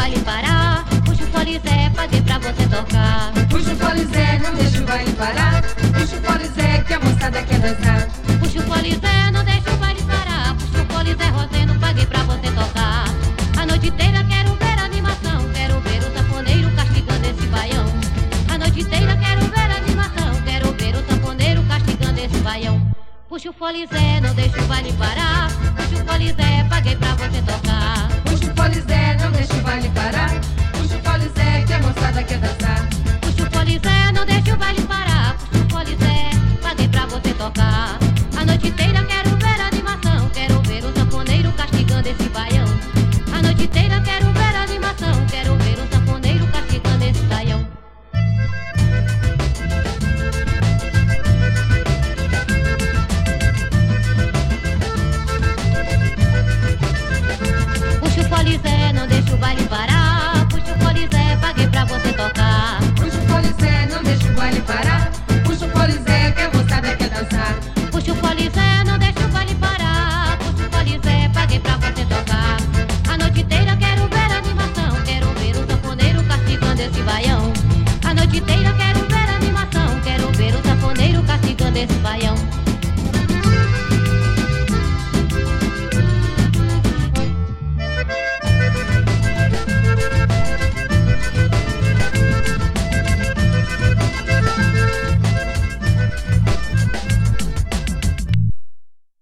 baile parar. Puxa o fole Zé, paguei pra você tocar. Puxa o fole Zé, não deixa o baile parar. Puxa o fole Zé, que a moçada quer dançar. Puxa o fole Zé, não deixa o baile parar. Puxa o fole Zé, Rosendo, paguei pra você tocar. A noite inteira quero ver animação. Quero ver o sanfoneiro castigando esse baião. A noite inteira quero ver animação. Quero ver o sanfoneiro castigando esse baião. Puxa o fole Zé, não deixa o baile parar. Puxa o fole Zé, paguei Coliseu, não deixa o baile parar. Puxa o Coliseu, paguei pra você tocar. Puxa o Coliseu, não deixa o baile parar. Puxa o Coliseu, que a moçada quer dançar. Puxa o Coliseu, não deixa o baile parar. Puxa o Coliseu, paguei pra você tocar. A noite inteira eu quero ver a animação. Quero ver o sanfoneiro castigando esse baião. A noite inteira eu quero ver a animação. Quero ver o sanfoneiro castigando esse baião.